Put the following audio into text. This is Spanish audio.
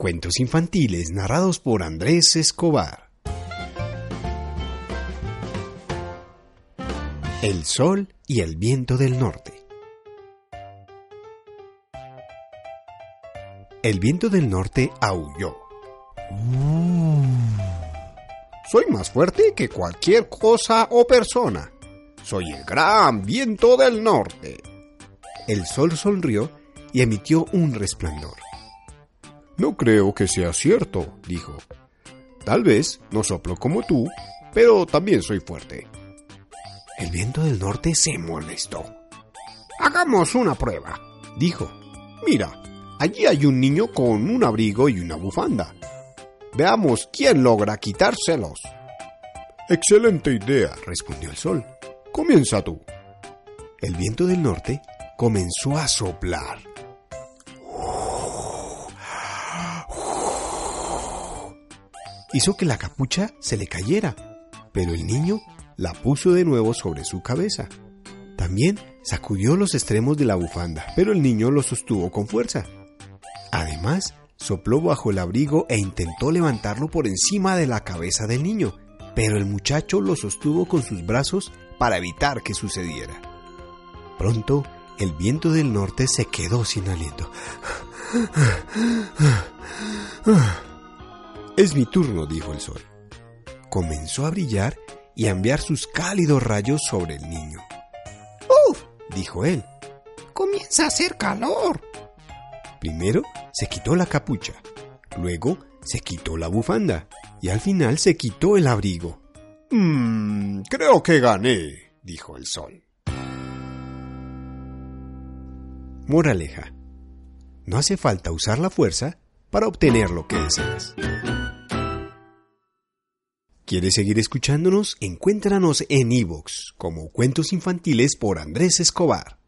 Cuentos infantiles narrados por Andrés Escobar. El sol y el viento del norte. El viento del norte aulló. Soy más fuerte que cualquier cosa o persona. Soy el gran viento del norte. El sol sonrió y emitió un resplandor. No creo que sea cierto, dijo. Tal vez no soplo como tú, pero también soy fuerte. El viento del norte se molestó. Hagamos una prueba, dijo. Mira, allí hay un niño con un abrigo y una bufanda. Veamos quién logra quitárselos. Excelente idea, respondió el sol. Comienza tú. El viento del norte comenzó a soplar. Hizo que la capucha se le cayera, pero el niño la puso de nuevo sobre su cabeza. También sacudió los extremos de la bufanda, pero el niño lo sostuvo con fuerza. Además, sopló bajo el abrigo e intentó levantarlo por encima de la cabeza del niño, pero el muchacho lo sostuvo con sus brazos para evitar que sucediera. Pronto, el viento del norte se quedó sin aliento. Es mi turno, dijo el sol. Comenzó a brillar y a enviar sus cálidos rayos sobre el niño. ¡Uf! dijo él. Comienza a hacer calor. Primero se quitó la capucha, luego se quitó la bufanda y al final se quitó el abrigo. Mmm, creo que gané, dijo el sol. Moraleja. No hace falta usar la fuerza para obtener lo que deseas. ¿Quieres seguir escuchándonos? Encuéntranos en iVoox como Cuentos Infantiles por Andrés Escobar.